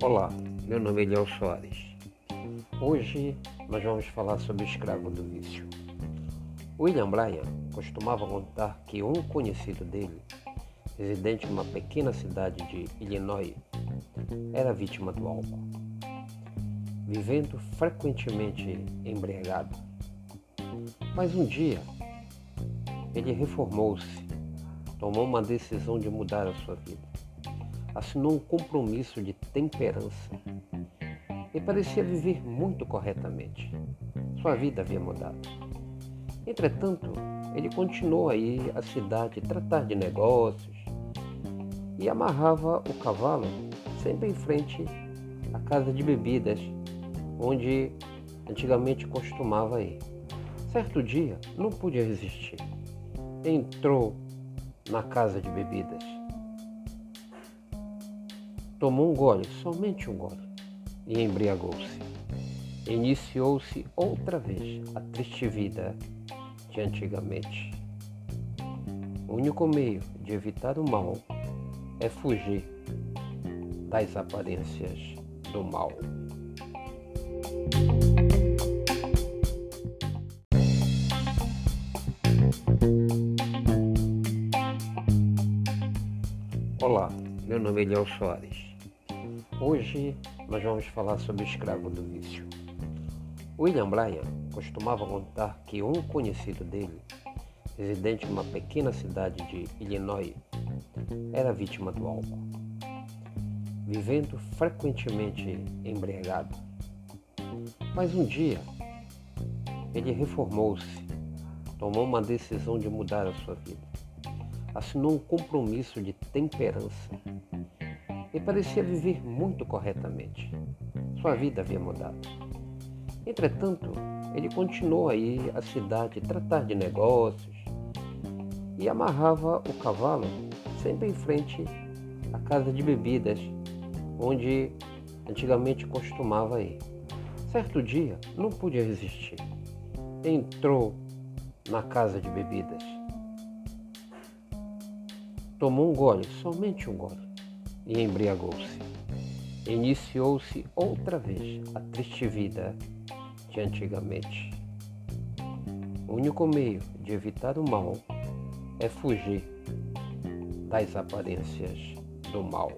Olá, meu nome é Eliel Soares. Hoje nós vamos falar sobre o escravo do vício. William Bryan costumava contar que um conhecido dele, residente em uma pequena cidade de Illinois, era vítima do álcool, vivendo frequentemente embriagado. Mas um dia, ele reformou-se, tomou uma decisão de mudar a sua vida assinou um compromisso de temperança e parecia viver muito corretamente. Sua vida havia mudado. Entretanto, ele continuou a ir à cidade tratar de negócios e amarrava o cavalo sempre em frente à casa de bebidas, onde antigamente costumava ir. Certo dia, não podia resistir. Entrou na casa de bebidas Tomou um gole, somente um gole, e embriagou-se. Iniciou-se outra vez a triste vida de antigamente. O único meio de evitar o mal é fugir das aparências do mal. Olá, meu nome é Eliel Soares. Hoje nós vamos falar sobre o escravo do vício. William Bryan costumava contar que um conhecido dele, residente em uma pequena cidade de Illinois, era vítima do álcool, vivendo frequentemente embriagado. Mas um dia, ele reformou-se, tomou uma decisão de mudar a sua vida, assinou um compromisso de temperança e parecia viver muito corretamente. Sua vida havia mudado. Entretanto, ele continuou a ir à cidade tratar de negócios e amarrava o cavalo sempre em frente à casa de bebidas, onde antigamente costumava ir. Certo dia, não podia resistir. Entrou na casa de bebidas. Tomou um gole, somente um gole e embriagou-se. Iniciou-se outra vez a triste vida de antigamente. O único meio de evitar o mal é fugir das aparências do mal.